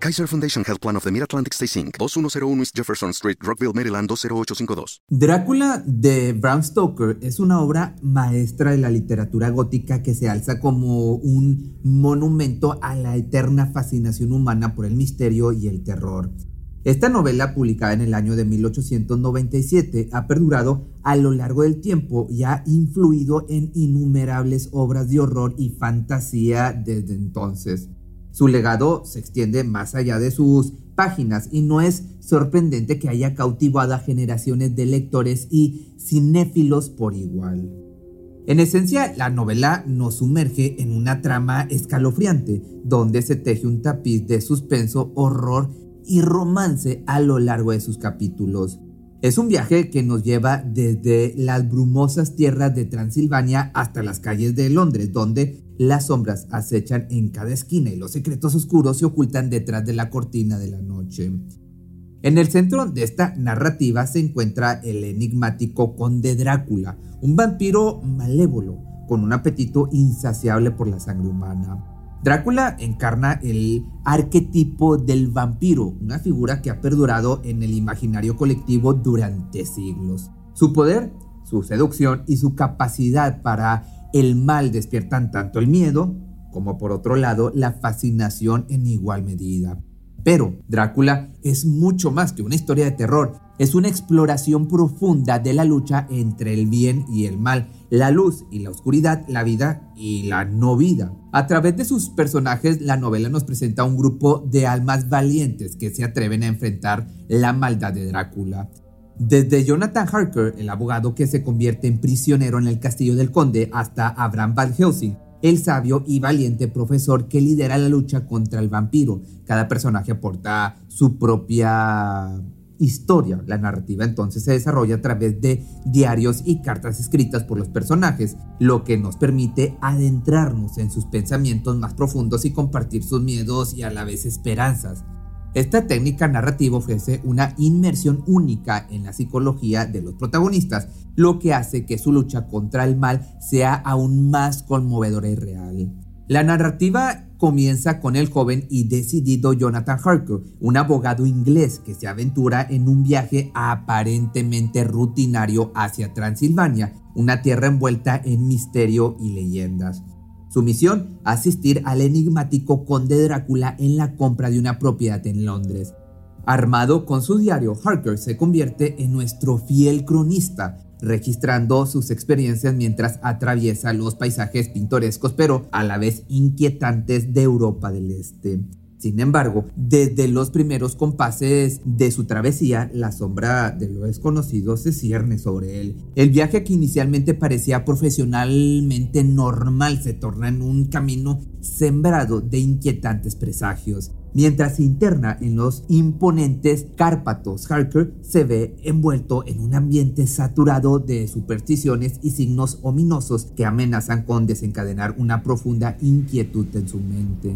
Kaiser Foundation Health Plan of the Mid-Atlantic Stay Inc., 2101 East Jefferson Street, Rockville, Maryland 20852. Drácula de Bram Stoker es una obra maestra de la literatura gótica que se alza como un monumento a la eterna fascinación humana por el misterio y el terror. Esta novela, publicada en el año de 1897, ha perdurado a lo largo del tiempo y ha influido en innumerables obras de horror y fantasía desde entonces. Su legado se extiende más allá de sus páginas y no es sorprendente que haya cautivado a generaciones de lectores y cinéfilos por igual. En esencia, la novela nos sumerge en una trama escalofriante, donde se teje un tapiz de suspenso, horror y romance a lo largo de sus capítulos. Es un viaje que nos lleva desde las brumosas tierras de Transilvania hasta las calles de Londres, donde las sombras acechan en cada esquina y los secretos oscuros se ocultan detrás de la cortina de la noche. En el centro de esta narrativa se encuentra el enigmático conde Drácula, un vampiro malévolo con un apetito insaciable por la sangre humana. Drácula encarna el arquetipo del vampiro, una figura que ha perdurado en el imaginario colectivo durante siglos. Su poder, su seducción y su capacidad para el mal despiertan tanto el miedo como por otro lado la fascinación en igual medida. Pero Drácula es mucho más que una historia de terror, es una exploración profunda de la lucha entre el bien y el mal, la luz y la oscuridad, la vida y la no vida. A través de sus personajes, la novela nos presenta un grupo de almas valientes que se atreven a enfrentar la maldad de Drácula. Desde Jonathan Harker, el abogado que se convierte en prisionero en el castillo del conde, hasta Abraham Van Helsing, el sabio y valiente profesor que lidera la lucha contra el vampiro. Cada personaje aporta su propia historia. La narrativa entonces se desarrolla a través de diarios y cartas escritas por los personajes, lo que nos permite adentrarnos en sus pensamientos más profundos y compartir sus miedos y a la vez esperanzas. Esta técnica narrativa ofrece una inmersión única en la psicología de los protagonistas, lo que hace que su lucha contra el mal sea aún más conmovedora y real. La narrativa comienza con el joven y decidido Jonathan Harker, un abogado inglés que se aventura en un viaje aparentemente rutinario hacia Transilvania, una tierra envuelta en misterio y leyendas. Su misión, asistir al enigmático conde Drácula en la compra de una propiedad en Londres. Armado con su diario, Harker se convierte en nuestro fiel cronista, registrando sus experiencias mientras atraviesa los paisajes pintorescos pero a la vez inquietantes de Europa del Este. Sin embargo, desde los primeros compases de su travesía, la sombra de lo desconocido se cierne sobre él. El viaje que inicialmente parecía profesionalmente normal se torna en un camino sembrado de inquietantes presagios. Mientras se interna en los imponentes Cárpatos, Harker se ve envuelto en un ambiente saturado de supersticiones y signos ominosos que amenazan con desencadenar una profunda inquietud en su mente.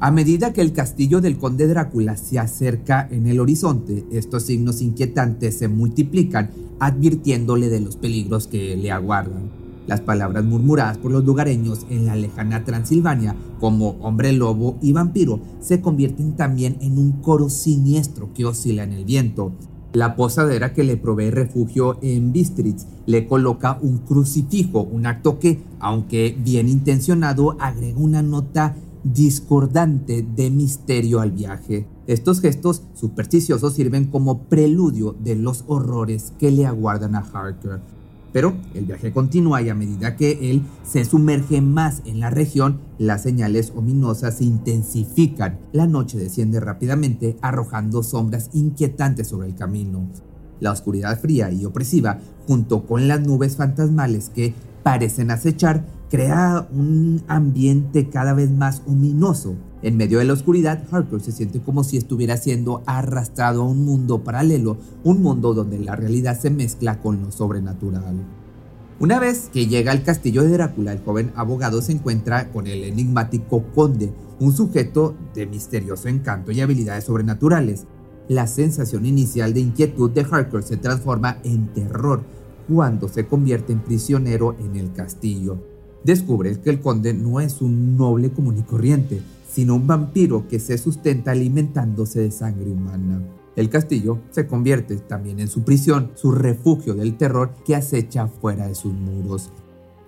A medida que el castillo del conde Drácula se acerca en el horizonte, estos signos inquietantes se multiplican, advirtiéndole de los peligros que le aguardan. Las palabras murmuradas por los lugareños en la lejana Transilvania, como hombre lobo y vampiro, se convierten también en un coro siniestro que oscila en el viento. La posadera que le provee refugio en Bistritz le coloca un crucifijo, un acto que, aunque bien intencionado, agrega una nota discordante de misterio al viaje. Estos gestos supersticiosos sirven como preludio de los horrores que le aguardan a Harker. Pero el viaje continúa y a medida que él se sumerge más en la región, las señales ominosas se intensifican. La noche desciende rápidamente, arrojando sombras inquietantes sobre el camino. La oscuridad fría y opresiva, junto con las nubes fantasmales que parecen acechar, crea un ambiente cada vez más ominoso. En medio de la oscuridad, Harker se siente como si estuviera siendo arrastrado a un mundo paralelo, un mundo donde la realidad se mezcla con lo sobrenatural. Una vez que llega al castillo de Drácula, el joven abogado se encuentra con el enigmático conde, un sujeto de misterioso encanto y habilidades sobrenaturales. La sensación inicial de inquietud de Harker se transforma en terror cuando se convierte en prisionero en el castillo. Descubre que el conde no es un noble común y corriente, sino un vampiro que se sustenta alimentándose de sangre humana. El castillo se convierte también en su prisión, su refugio del terror que acecha fuera de sus muros.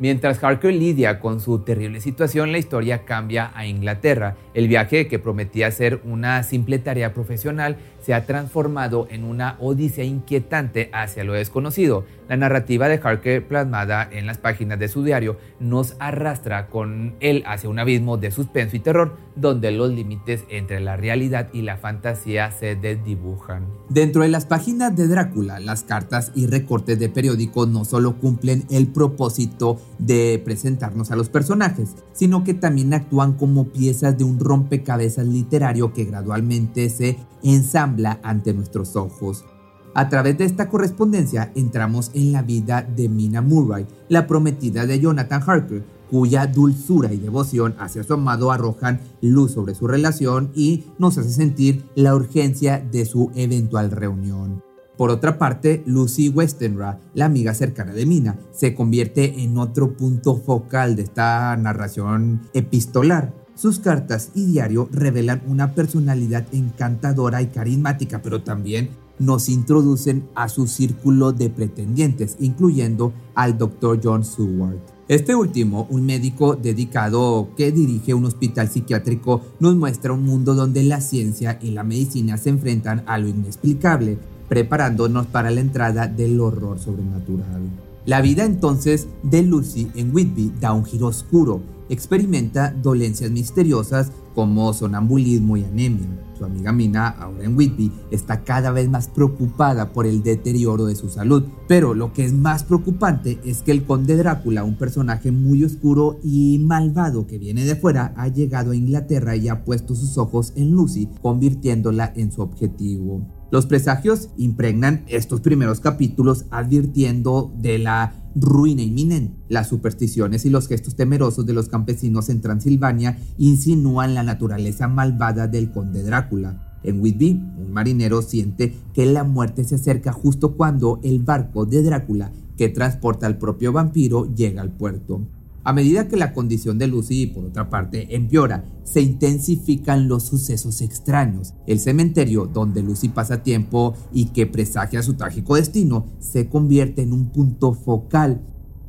Mientras Harker lidia con su terrible situación, la historia cambia a Inglaterra. El viaje que prometía ser una simple tarea profesional se ha transformado en una odisea inquietante hacia lo desconocido. La narrativa de Harker plasmada en las páginas de su diario nos arrastra con él hacia un abismo de suspenso y terror, donde los límites entre la realidad y la fantasía se desdibujan. Dentro de las páginas de Drácula, las cartas y recortes de periódicos no solo cumplen el propósito de presentarnos a los personajes, sino que también actúan como piezas de un rompecabezas literario que gradualmente se ensambla ante nuestros ojos. A través de esta correspondencia entramos en la vida de Mina Murray, la prometida de Jonathan Harker, cuya dulzura y devoción hacia su amado arrojan luz sobre su relación y nos hace sentir la urgencia de su eventual reunión. Por otra parte, Lucy Westenra, la amiga cercana de Mina, se convierte en otro punto focal de esta narración epistolar. Sus cartas y diario revelan una personalidad encantadora y carismática, pero también nos introducen a su círculo de pretendientes, incluyendo al Dr. John Seward. Este último, un médico dedicado que dirige un hospital psiquiátrico, nos muestra un mundo donde la ciencia y la medicina se enfrentan a lo inexplicable, preparándonos para la entrada del horror sobrenatural. La vida entonces de Lucy en Whitby da un giro oscuro, experimenta dolencias misteriosas como sonambulismo y anemia. Su amiga Mina, ahora en Whitby, está cada vez más preocupada por el deterioro de su salud. Pero lo que es más preocupante es que el conde Drácula, un personaje muy oscuro y malvado que viene de fuera, ha llegado a Inglaterra y ha puesto sus ojos en Lucy, convirtiéndola en su objetivo. Los presagios impregnan estos primeros capítulos advirtiendo de la ruina inminente. Las supersticiones y los gestos temerosos de los campesinos en Transilvania insinúan la naturaleza malvada del conde Drácula. En Whitby, un marinero siente que la muerte se acerca justo cuando el barco de Drácula, que transporta al propio vampiro, llega al puerto. A medida que la condición de Lucy, por otra parte, empeora, se intensifican los sucesos extraños. El cementerio donde Lucy pasa tiempo y que presagia su trágico destino se convierte en un punto focal.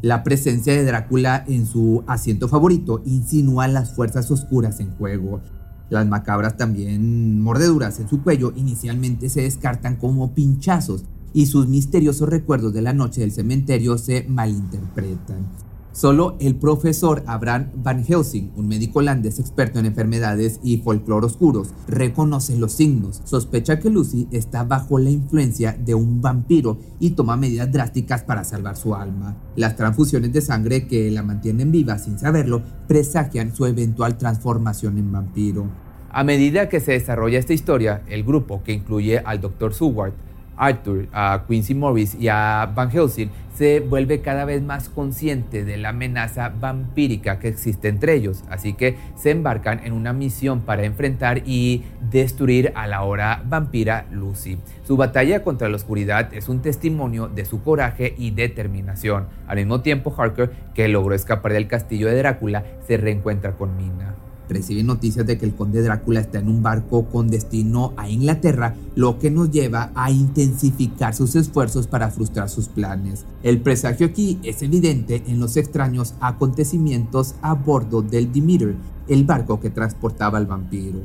La presencia de Drácula en su asiento favorito insinúa las fuerzas oscuras en juego. Las macabras también mordeduras en su cuello inicialmente se descartan como pinchazos y sus misteriosos recuerdos de la noche del cementerio se malinterpretan. Solo el profesor Abraham Van Helsing, un médico holandés experto en enfermedades y folclore oscuros, reconoce los signos, sospecha que Lucy está bajo la influencia de un vampiro y toma medidas drásticas para salvar su alma. Las transfusiones de sangre que la mantienen viva sin saberlo presagian su eventual transformación en vampiro. A medida que se desarrolla esta historia, el grupo, que incluye al Dr. Seward, Arthur, a Quincy Morris y a Van Helsing se vuelve cada vez más consciente de la amenaza vampírica que existe entre ellos, así que se embarcan en una misión para enfrentar y destruir a la ahora vampira Lucy. Su batalla contra la oscuridad es un testimonio de su coraje y determinación. Al mismo tiempo, Harker, que logró escapar del castillo de Drácula, se reencuentra con Mina recibe noticias de que el conde Drácula está en un barco con destino a Inglaterra, lo que nos lleva a intensificar sus esfuerzos para frustrar sus planes. El presagio aquí es evidente en los extraños acontecimientos a bordo del Demeter, el barco que transportaba al vampiro.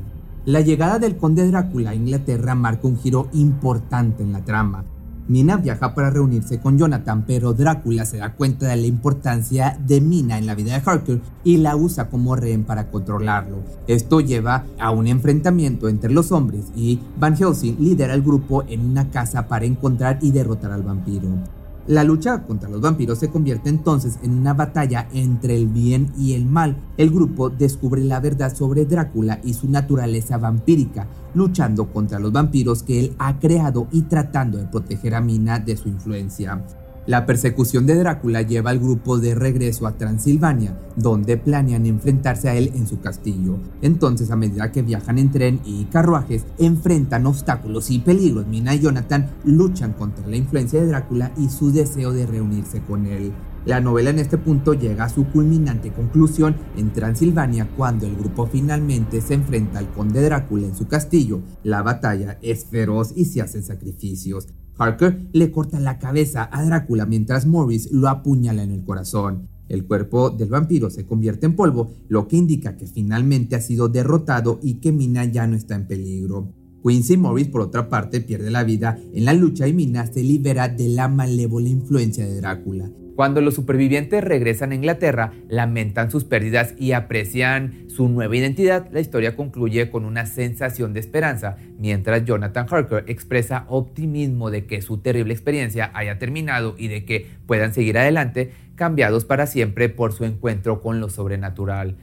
La llegada del conde Drácula a Inglaterra marca un giro importante en la trama. Mina viaja para reunirse con Jonathan, pero Drácula se da cuenta de la importancia de Mina en la vida de Harker y la usa como rehén para controlarlo. Esto lleva a un enfrentamiento entre los hombres y Van Helsing lidera el grupo en una casa para encontrar y derrotar al vampiro. La lucha contra los vampiros se convierte entonces en una batalla entre el bien y el mal. El grupo descubre la verdad sobre Drácula y su naturaleza vampírica, luchando contra los vampiros que él ha creado y tratando de proteger a Mina de su influencia. La persecución de Drácula lleva al grupo de regreso a Transilvania, donde planean enfrentarse a él en su castillo. Entonces, a medida que viajan en tren y carruajes, enfrentan obstáculos y peligros. Mina y Jonathan luchan contra la influencia de Drácula y su deseo de reunirse con él. La novela en este punto llega a su culminante conclusión en Transilvania cuando el grupo finalmente se enfrenta al conde Drácula en su castillo. La batalla es feroz y se hacen sacrificios. Harker le corta la cabeza a Drácula mientras Morris lo apuñala en el corazón. El cuerpo del vampiro se convierte en polvo, lo que indica que finalmente ha sido derrotado y que Mina ya no está en peligro. Quincy Morris, por otra parte, pierde la vida en la lucha y Mina se libera de la malévola influencia de Drácula. Cuando los supervivientes regresan a Inglaterra, lamentan sus pérdidas y aprecian su nueva identidad, la historia concluye con una sensación de esperanza, mientras Jonathan Harker expresa optimismo de que su terrible experiencia haya terminado y de que puedan seguir adelante, cambiados para siempre por su encuentro con lo sobrenatural.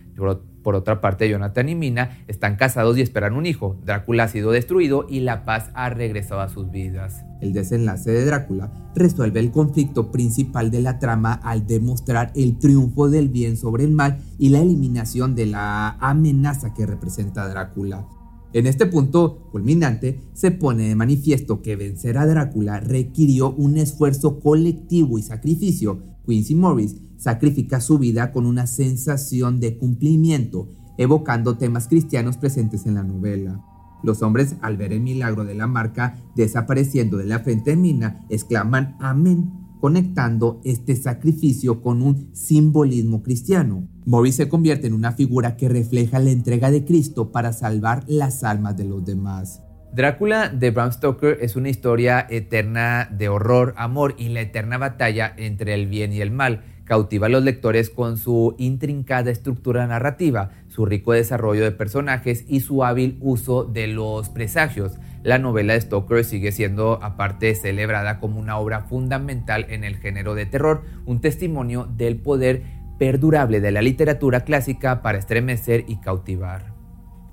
Por otra parte, Jonathan y Mina están casados y esperan un hijo. Drácula ha sido destruido y la paz ha regresado a sus vidas. El desenlace de Drácula resuelve el conflicto principal de la trama al demostrar el triunfo del bien sobre el mal y la eliminación de la amenaza que representa Drácula. En este punto culminante se pone de manifiesto que vencer a Drácula requirió un esfuerzo colectivo y sacrificio. Quincy Morris sacrifica su vida con una sensación de cumplimiento, evocando temas cristianos presentes en la novela. Los hombres, al ver el milagro de la marca desapareciendo de la frente de Mina, exclaman Amén, conectando este sacrificio con un simbolismo cristiano. Morris se convierte en una figura que refleja la entrega de Cristo para salvar las almas de los demás. Drácula de Bram Stoker es una historia eterna de horror, amor y la eterna batalla entre el bien y el mal cautiva a los lectores con su intrincada estructura narrativa, su rico desarrollo de personajes y su hábil uso de los presagios. La novela de Stoker sigue siendo aparte celebrada como una obra fundamental en el género de terror, un testimonio del poder perdurable de la literatura clásica para estremecer y cautivar.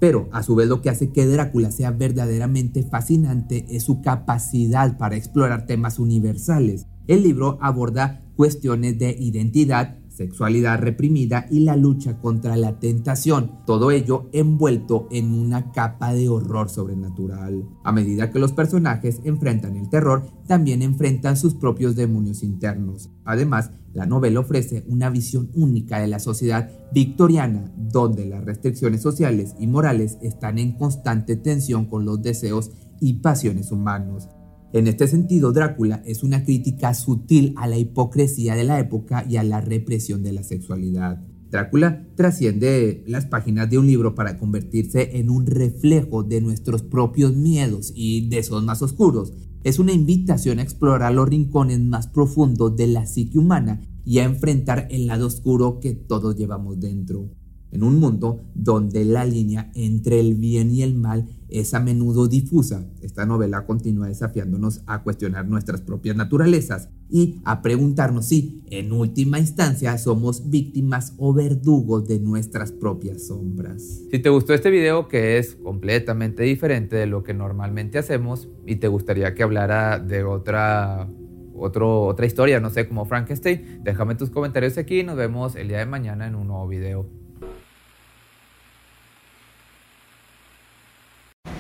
Pero a su vez lo que hace que Drácula sea verdaderamente fascinante es su capacidad para explorar temas universales. El libro aborda cuestiones de identidad, sexualidad reprimida y la lucha contra la tentación, todo ello envuelto en una capa de horror sobrenatural. A medida que los personajes enfrentan el terror, también enfrentan sus propios demonios internos. Además, la novela ofrece una visión única de la sociedad victoriana, donde las restricciones sociales y morales están en constante tensión con los deseos y pasiones humanos. En este sentido, Drácula es una crítica sutil a la hipocresía de la época y a la represión de la sexualidad. Drácula trasciende las páginas de un libro para convertirse en un reflejo de nuestros propios miedos y de esos más oscuros. Es una invitación a explorar los rincones más profundos de la psique humana y a enfrentar el lado oscuro que todos llevamos dentro. En un mundo donde la línea entre el bien y el mal es a menudo difusa, esta novela continúa desafiándonos a cuestionar nuestras propias naturalezas y a preguntarnos si, en última instancia, somos víctimas o verdugos de nuestras propias sombras. Si te gustó este video, que es completamente diferente de lo que normalmente hacemos, y te gustaría que hablara de otra otra historia, no sé, como Frankenstein, déjame tus comentarios aquí nos vemos el día de mañana en un nuevo video.